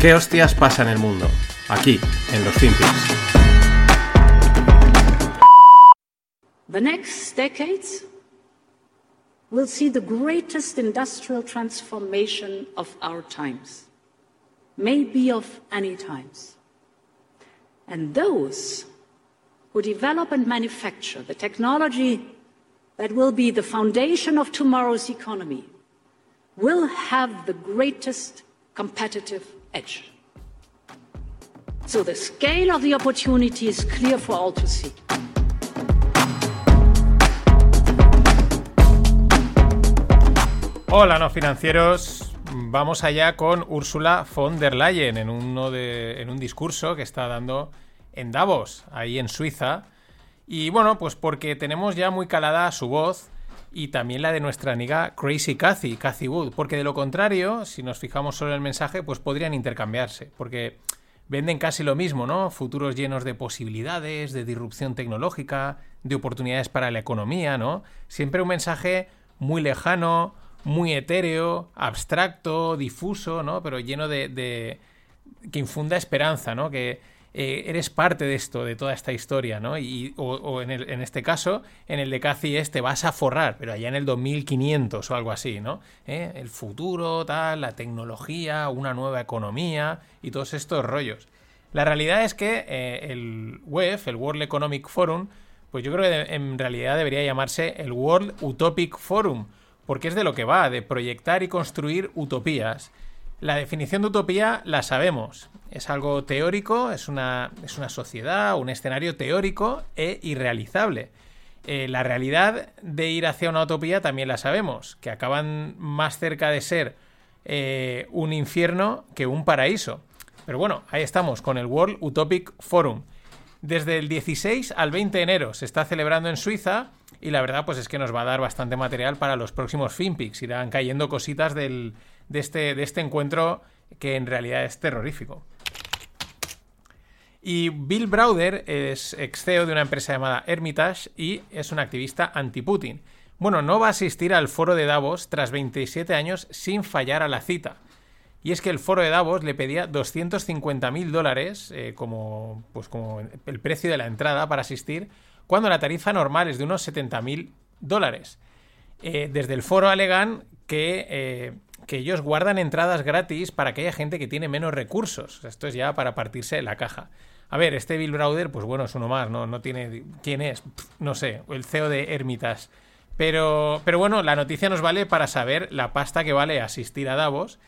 ¿Qué hostias pasa en el mundo? Aquí, en los FinPix. The next decades will see the greatest industrial transformation of our times, maybe of any times. And those who develop and manufacture the technology that will be the foundation of tomorrow's economy will have the greatest competitive edge. So the scale of the opportunity is clear for all to see. Hola, no financieros. Vamos allá con Ursula von der Leyen en, uno de, en un discurso que está dando en Davos, ahí en Suiza. Y bueno, pues porque tenemos ya muy calada su voz y también la de nuestra amiga Crazy Cathy, Cathy Wood, porque de lo contrario, si nos fijamos solo en el mensaje, pues podrían intercambiarse, porque venden casi lo mismo, ¿no? Futuros llenos de posibilidades, de disrupción tecnológica, de oportunidades para la economía, ¿no? Siempre un mensaje muy lejano, muy etéreo, abstracto, difuso, ¿no? Pero lleno de, de que infunda esperanza, ¿no? Que eh, eres parte de esto, de toda esta historia, ¿no? Y, o, en, este caso, en el de Cathy es te vas a forrar, pero allá en el 2500 o algo así, ¿no? ¿Eh? El futuro, tal, la tecnología, una nueva economía y todos estos rollos. La realidad es que eh, el WEF, el World Economic Forum, pues yo creo que en realidad debería llamarse el World Utopic Forum, porque es de lo que va, de proyectar y construir utopías. La definición de utopía la sabemos. Es algo teórico, es una, es una sociedad, un escenario teórico e irrealizable. Eh, la realidad de ir hacia una utopía también la sabemos, que acaban más cerca de ser eh, un infierno que un paraíso. Pero bueno, ahí estamos con el World Utopic Forum. Desde el 16 al 20 de enero se está celebrando en Suiza y la verdad pues es que nos va a dar bastante material para los próximos FinPix. Irán cayendo cositas del, de este, de este encuentro que en realidad es terrorífico. Y Bill Browder es ex CEO de una empresa llamada Hermitage y es un activista anti-Putin. Bueno, no va a asistir al foro de Davos tras 27 años sin fallar a la cita. Y es que el foro de Davos le pedía 250 mil dólares eh, como, pues como el precio de la entrada para asistir, cuando la tarifa normal es de unos 70 mil dólares. Eh, desde el foro alegan que eh, que ellos guardan entradas gratis para aquella gente que tiene menos recursos. Esto es ya para partirse la caja. A ver, este Bill Browder, pues bueno, es uno más, ¿no? No tiene. ¿Quién es? no sé, el CEO de Hermitas. Pero, pero bueno, la noticia nos vale para saber la pasta que vale asistir a Davos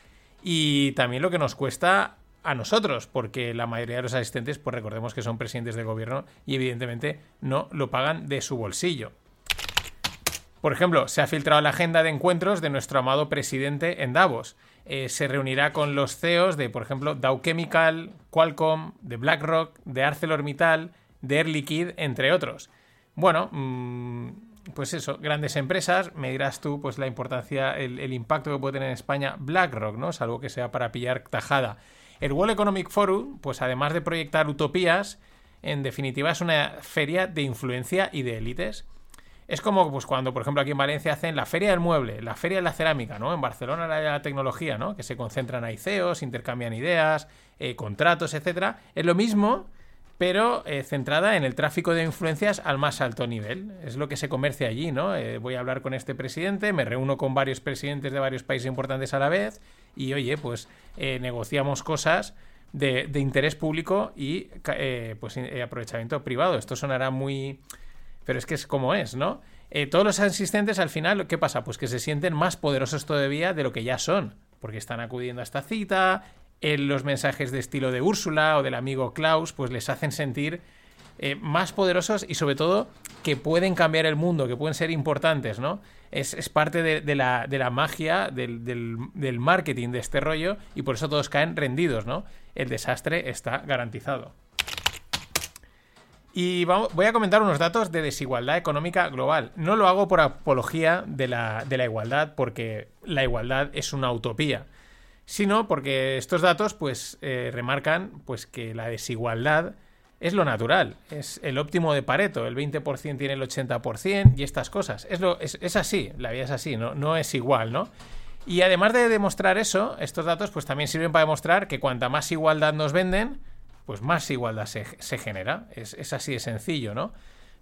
y también lo que nos cuesta a nosotros, porque la mayoría de los asistentes, pues recordemos que son presidentes de gobierno y evidentemente no lo pagan de su bolsillo. Por ejemplo, se ha filtrado la agenda de encuentros de nuestro amado presidente en Davos. Eh, se reunirá con los CEOs de, por ejemplo, Dow Chemical, Qualcomm, de BlackRock, de ArcelorMittal, de Air Liquide, entre otros. Bueno, mm, pues eso, grandes empresas. Me dirás tú, pues la importancia, el, impacto que puede tener en España BlackRock, ¿no? Salvo que sea para pillar tajada. El World Economic Forum, pues además de proyectar utopías, en definitiva es una feria de influencia y de élites. Es como pues, cuando, por ejemplo, aquí en Valencia hacen la Feria del Mueble, la Feria de la Cerámica, ¿no? En Barcelona la de la tecnología, ¿no? Que se concentran ahí CEOs, intercambian ideas, eh, contratos, etcétera. Es lo mismo, pero eh, centrada en el tráfico de influencias al más alto nivel. Es lo que se comercia allí, ¿no? Eh, voy a hablar con este presidente, me reúno con varios presidentes de varios países importantes a la vez y, oye, pues negociamos cosas de, de, interés público y pues aprovechamiento privado. Esto sonará muy pero es que es como es, ¿no? Eh, todos los asistentes al final, ¿qué pasa? Pues que se sienten más poderosos todavía de lo que ya son, porque están acudiendo a esta cita, en los mensajes de estilo de Úrsula o del amigo Klaus, pues les hacen sentir eh, más poderosos y sobre todo que pueden cambiar el mundo, que pueden ser importantes, ¿no? Es, parte de, de, la, de, la, magia del, del marketing de este rollo y por eso todos caen rendidos, ¿no? El desastre está garantizado. Y voy a comentar unos datos de desigualdad económica global. No lo hago por apología de la, de la igualdad, porque la igualdad es una utopía, sino porque estos datos pues, eh, remarcan pues, que la desigualdad es lo natural, es el óptimo de Pareto, el 20% tiene el 80% y estas cosas. Es, lo, es, es, así, la vida es así, ¿no? no es igual, ¿no? Y además de demostrar eso, estos datos pues también sirven para demostrar que cuanta más igualdad nos venden, pues más igualdad se, genera. Es, es, así de sencillo, ¿no?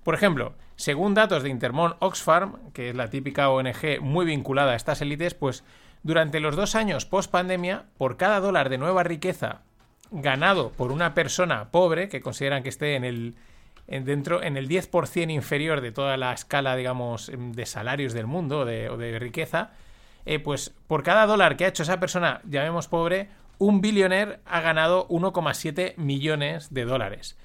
Por ejemplo, según datos de Intermon Oxfam, que es la típica ONG muy vinculada a estas élites, pues durante los dos años post pandemia, por cada dólar de nueva riqueza ganado por una persona pobre, que consideran que esté en el, dentro, en el 10% inferior de toda la escala, digamos, de salarios del mundo o de riqueza, eh, pues por cada dólar que ha hecho esa persona, llamemos pobre, un billionaire ha ganado 1,7 millones de dólares.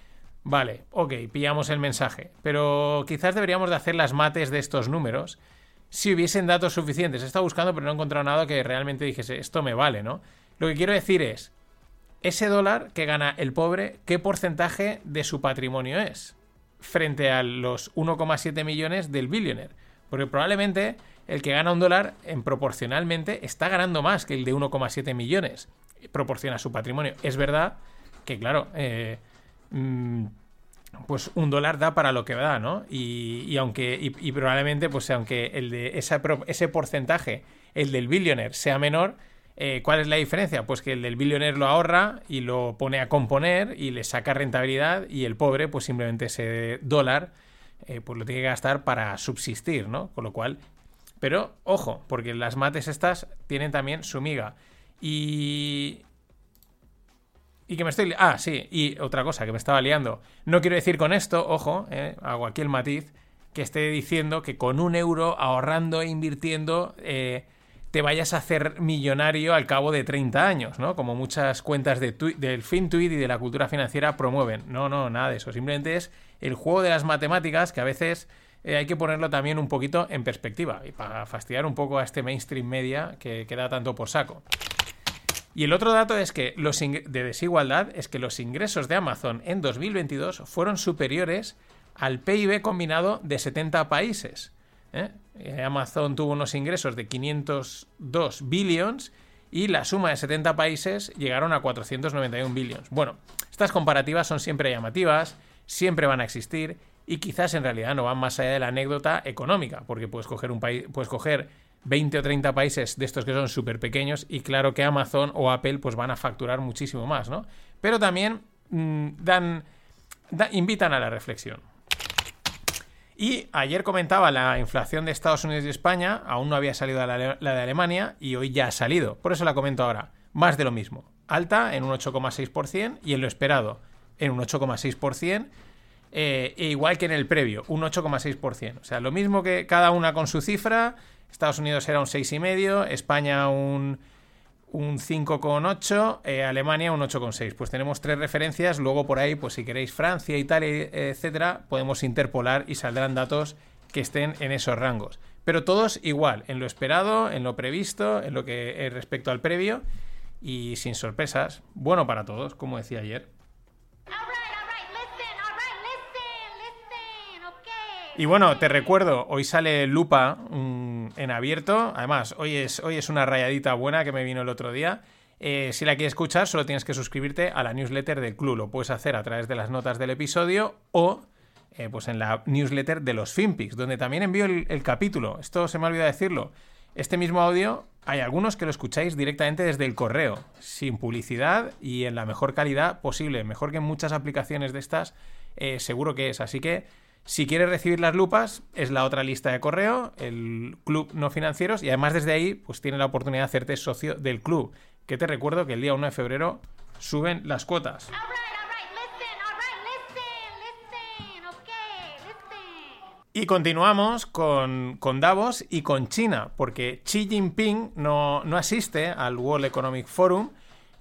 Vale, ok, pillamos el mensaje. Pero quizás deberíamos de hacer las mates de estos números si hubiesen datos suficientes. He estado buscando, pero no he encontrado nada que realmente dijese, esto me vale, ¿no? Lo que quiero decir es, ese dólar que gana el pobre, ¿qué porcentaje de su patrimonio es? Frente a los 1,7 millones del billionaire. Porque probablemente el que gana un dólar en proporcionalmente está ganando más que el de 1,7 millones. Proporciona su patrimonio. Es verdad que, claro, eh, mm, pues un dólar da para lo que da, ¿no? Y, aunque, y, probablemente, pues aunque el de ese porcentaje, el del billionaire, sea menor, eh, ¿cuál es la diferencia? Pues que el del billionaire lo ahorra y lo pone a componer y le saca rentabilidad y el pobre, pues simplemente ese dólar, eh, pues lo tiene que gastar para subsistir, ¿no? Con lo cual pero ojo, porque las mates estas tienen también su miga. Y. Y que me estoy. Ah, sí, y otra cosa que me estaba liando. No quiero decir con esto, ojo, eh, hago aquí el matiz, que esté diciendo que con un euro ahorrando e invirtiendo eh, te vayas a hacer millonario al cabo de 30 años, ¿no? Como muchas cuentas de del FinTweet y de la cultura financiera promueven. No, no, nada de eso. Simplemente es el juego de las matemáticas que a veces eh, hay que ponerlo también un poquito en perspectiva y para fastidiar un poco a este mainstream media que queda tanto por saco. Y el otro dato es que los de desigualdad es que los ingresos de Amazon en 2022 fueron superiores al PIB combinado de 70 países. ¿Eh? Eh, Amazon tuvo unos ingresos de 502 billions y la suma de 70 países llegaron a 491 billions. Bueno, estas comparativas son siempre llamativas, siempre van a existir y quizás en realidad no van más allá de la anécdota económica, porque puedes coger un país, puedes coger 20 o 30 países de estos que son súper pequeños y claro que Amazon o Apple pues van a facturar muchísimo más, ¿no? Pero también mm, dan, invitan a la reflexión. Y ayer comentaba la inflación de Estados Unidos y España, aún no había salido la, de Alemania y hoy ya ha salido, por eso la comento ahora. Más de lo mismo, alta en un 8,6% y en lo esperado en un 8,6%, eh, e igual que en el previo, un 8,6%. O sea, lo mismo que cada una con su cifra. Estados Unidos era un 6,5%, España un, un 5,8%, eh, Alemania un 8,6%. Pues tenemos tres referencias. Luego por ahí, pues si queréis Francia, Italia, etcétera, podemos interpolar y saldrán datos que estén en esos rangos. Pero todos igual, en lo esperado, en lo previsto, en lo que eh, respecto al previo y sin sorpresas. Bueno para todos, como decía ayer. Y bueno, te recuerdo, hoy sale Lupa en abierto. Además, hoy es, hoy es una rayadita buena que me vino el otro día. Eh, si la quieres escuchar, solo tienes que suscribirte a la newsletter del club. Lo puedes hacer a través de las notas del episodio o eh, pues en la newsletter de los FinPix, donde también envío el, capítulo. Esto se me olvida decirlo. Este mismo audio, hay algunos que lo escucháis directamente desde el correo, sin publicidad y en la mejor calidad posible. Mejor que en muchas aplicaciones de estas, eh, seguro que es. Así que si quieres recibir las lupas, es la otra lista de correo, el Club No Financieros, y además desde ahí, pues tienes la oportunidad de hacerte socio del club. Que te recuerdo que el día 1 de febrero suben las cuotas. Y continuamos con, Davos y con China, porque Xi Jinping no, asiste al World Economic Forum,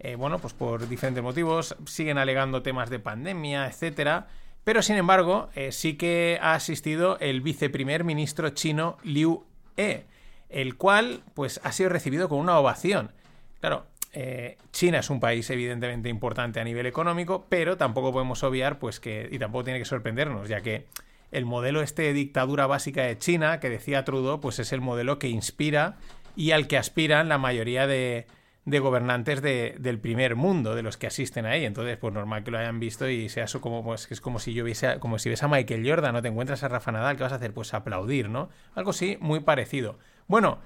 eh, bueno, pues por diferentes motivos, siguen alegando temas de pandemia, etcétera. Pero sin embargo, eh, sí que ha asistido el viceprimer ministro chino Liu He, el cual pues ha sido recibido con una ovación. Claro, eh, China es un país evidentemente importante a nivel económico, pero tampoco podemos obviar pues que y tampoco tiene que sorprendernos, ya que el modelo este de dictadura básica de China que decía Trudeau, pues es el modelo que inspira y al que aspiran la mayoría de, de gobernantes de, del primer mundo, de los que asisten ahí. Entonces, pues normal que lo hayan visto y sea eso como, pues, es como si yo viese, como si ves a Michael Jordan, ¿no? Te encuentras a Rafa Nadal, ¿qué vas a hacer? Pues aplaudir, ¿no? Algo así, muy parecido. Bueno,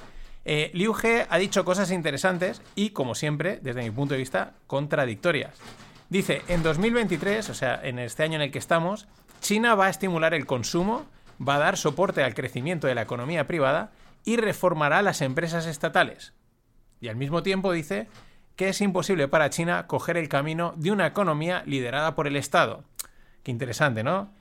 Eh, Liu He ha dicho cosas interesantes y, como siempre, desde mi punto de vista, contradictorias. Dice, en 2023, o sea, en este año en el que estamos, China va a estimular el consumo, va a dar soporte al crecimiento de la economía privada y reformará las empresas estatales. Y al mismo tiempo dice que es imposible para China coger el camino de una economía liderada por el Estado. Qué interesante, ¿no?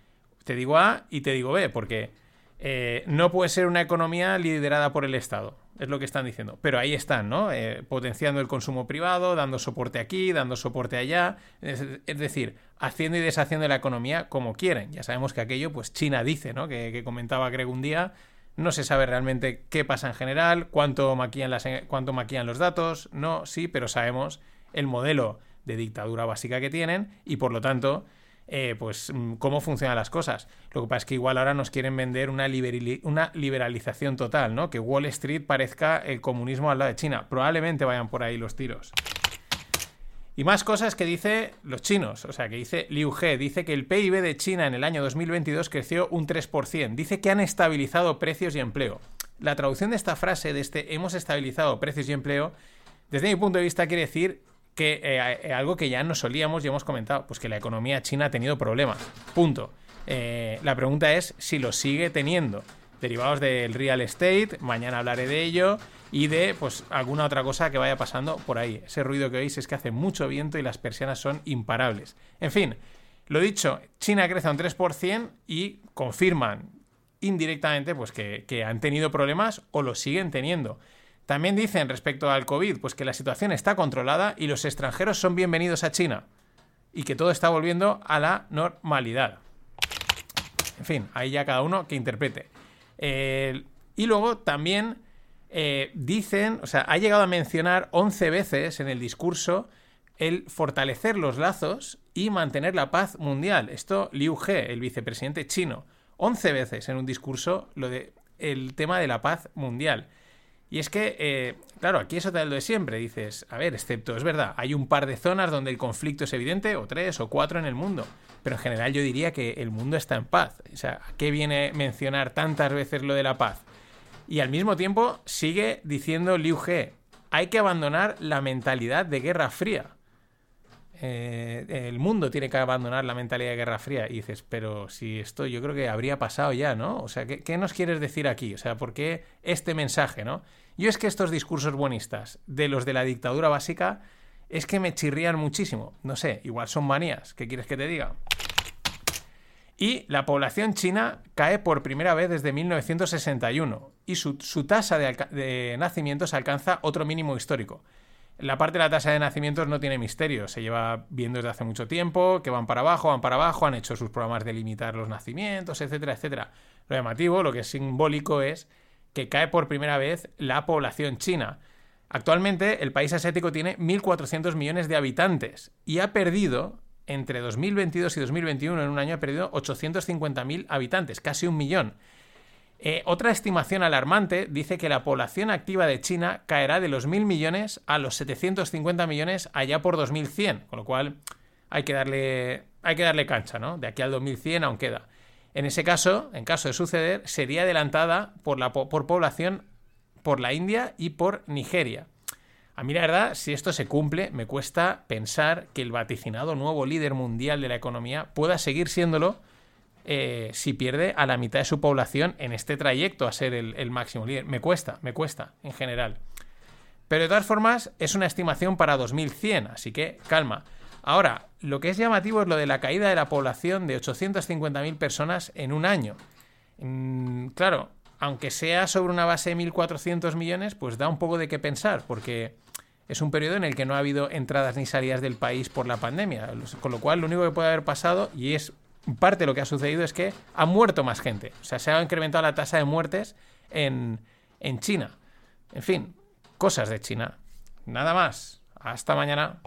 Te digo A y te digo B, porque eh, no puede ser una economía liderada por el Estado, es lo que están diciendo. Pero ahí están, ¿no? Eh, potenciando el consumo privado, dando soporte aquí, dando soporte allá, es, decir, haciendo y deshaciendo la economía como quieren. Ya sabemos que aquello, pues China dice, ¿no? Que, que comentaba Greg un día, no se sabe realmente qué pasa en general, cuánto maquillan, las, cuánto maquillan los datos, no, sí, pero sabemos el modelo de dictadura básica que tienen y por lo tanto eh, pues mm, cómo funcionan las cosas. Lo que pasa es que igual ahora nos quieren vender una, una liberalización total, ¿no? Que Wall Street parezca el comunismo al lado de China. Probablemente vayan por ahí los tiros. Y más cosas que dice los chinos, o sea, que dice Liu He, dice que el PIB de China en el año 2022 creció un 3%, dice que han estabilizado precios y empleo. La traducción de esta frase, de este hemos estabilizado precios y empleo, desde mi punto de vista quiere decir que eh, eh, algo que ya nos solíamos y hemos comentado, pues que la economía china ha tenido problemas. Punto. Eh, la pregunta es si lo sigue teniendo. Derivados del real estate, mañana hablaré de ello, y de pues alguna otra cosa que vaya pasando por ahí. Ese ruido que oís es que hace mucho viento y las persianas son imparables. En fin, lo dicho, China crece a un 3% y confirman indirectamente pues que, que han tenido problemas o lo siguen teniendo. También dicen respecto al COVID, pues que la situación está controlada y los extranjeros son bienvenidos a China y que todo está volviendo a la normalidad. En fin, ahí ya cada uno que interprete. Y luego también eh, dicen, o sea, ha llegado a mencionar 11 veces en el discurso el fortalecer los lazos y mantener la paz mundial. Esto Liu He, el vicepresidente chino, 11 veces en un discurso lo de el tema de la paz mundial. Y es que, eh, claro, aquí eso te lo de siempre. Dices, a ver, excepto, es verdad, hay un par de zonas donde el conflicto es evidente, o tres o cuatro en el mundo. Pero en general yo diría que el mundo está en paz. O sea, ¿a qué viene mencionar tantas veces lo de la paz? Y al mismo tiempo sigue diciendo Liu He, hay que abandonar la mentalidad de guerra fría. Eh, el mundo tiene que abandonar la mentalidad de Guerra Fría. Y dices, pero si esto yo creo que habría pasado ya, ¿no? O sea, ¿qué, nos quieres decir aquí? O sea, ¿por qué este mensaje, ¿no? Yo es que estos discursos buenistas de los de la dictadura básica es que me chirrían muchísimo. No sé, igual son manías. ¿Qué quieres que te diga? Y la población china cae por primera vez desde 1961 y su, tasa de, de nacimientos alcanza otro mínimo histórico. La parte de la tasa de nacimientos no tiene misterio, se lleva viendo desde hace mucho tiempo, que van para abajo, van para abajo, han hecho sus programas de limitar los nacimientos, etcétera, etcétera. Lo llamativo, lo que es simbólico es que cae por primera vez la población china. Actualmente el país asiático tiene 1.400 millones de habitantes y ha perdido, entre 2022 y 2021, en un año ha perdido 850.000 habitantes, casi un millón. Eh, otra estimación alarmante dice que la población activa de China caerá de los mil millones a los 750 millones allá por 2100, con lo cual hay que darle, hay que darle cancha, ¿no? De aquí al 2100 aún queda. En ese caso, en caso de suceder, sería adelantada por, la, por población por la India y por Nigeria. A mí la verdad, si esto se cumple, me cuesta pensar que el vaticinado nuevo líder mundial de la economía pueda seguir siéndolo eh, si pierde a la mitad de su población en este trayecto a ser el, máximo líder. Me cuesta, me cuesta, en general. Pero de todas formas, es una estimación para 2100, así que calma. Ahora, lo que es llamativo es lo de la caída de la población de 850.000 personas en un año. Mm, claro, aunque sea sobre una base de 1.400 millones, pues da un poco de qué pensar, porque es un periodo en el que no ha habido entradas ni salidas del país por la pandemia, con lo cual lo único que puede haber pasado, y es parte de lo que ha sucedido es que ha muerto más gente. O sea, se ha incrementado la tasa de muertes en, en China. En fin, cosas de China. Nada más. Hasta mañana.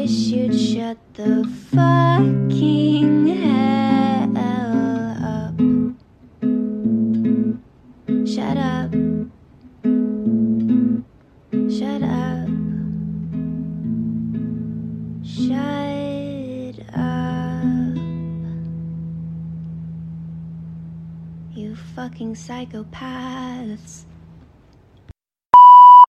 wish you'd shut the fire.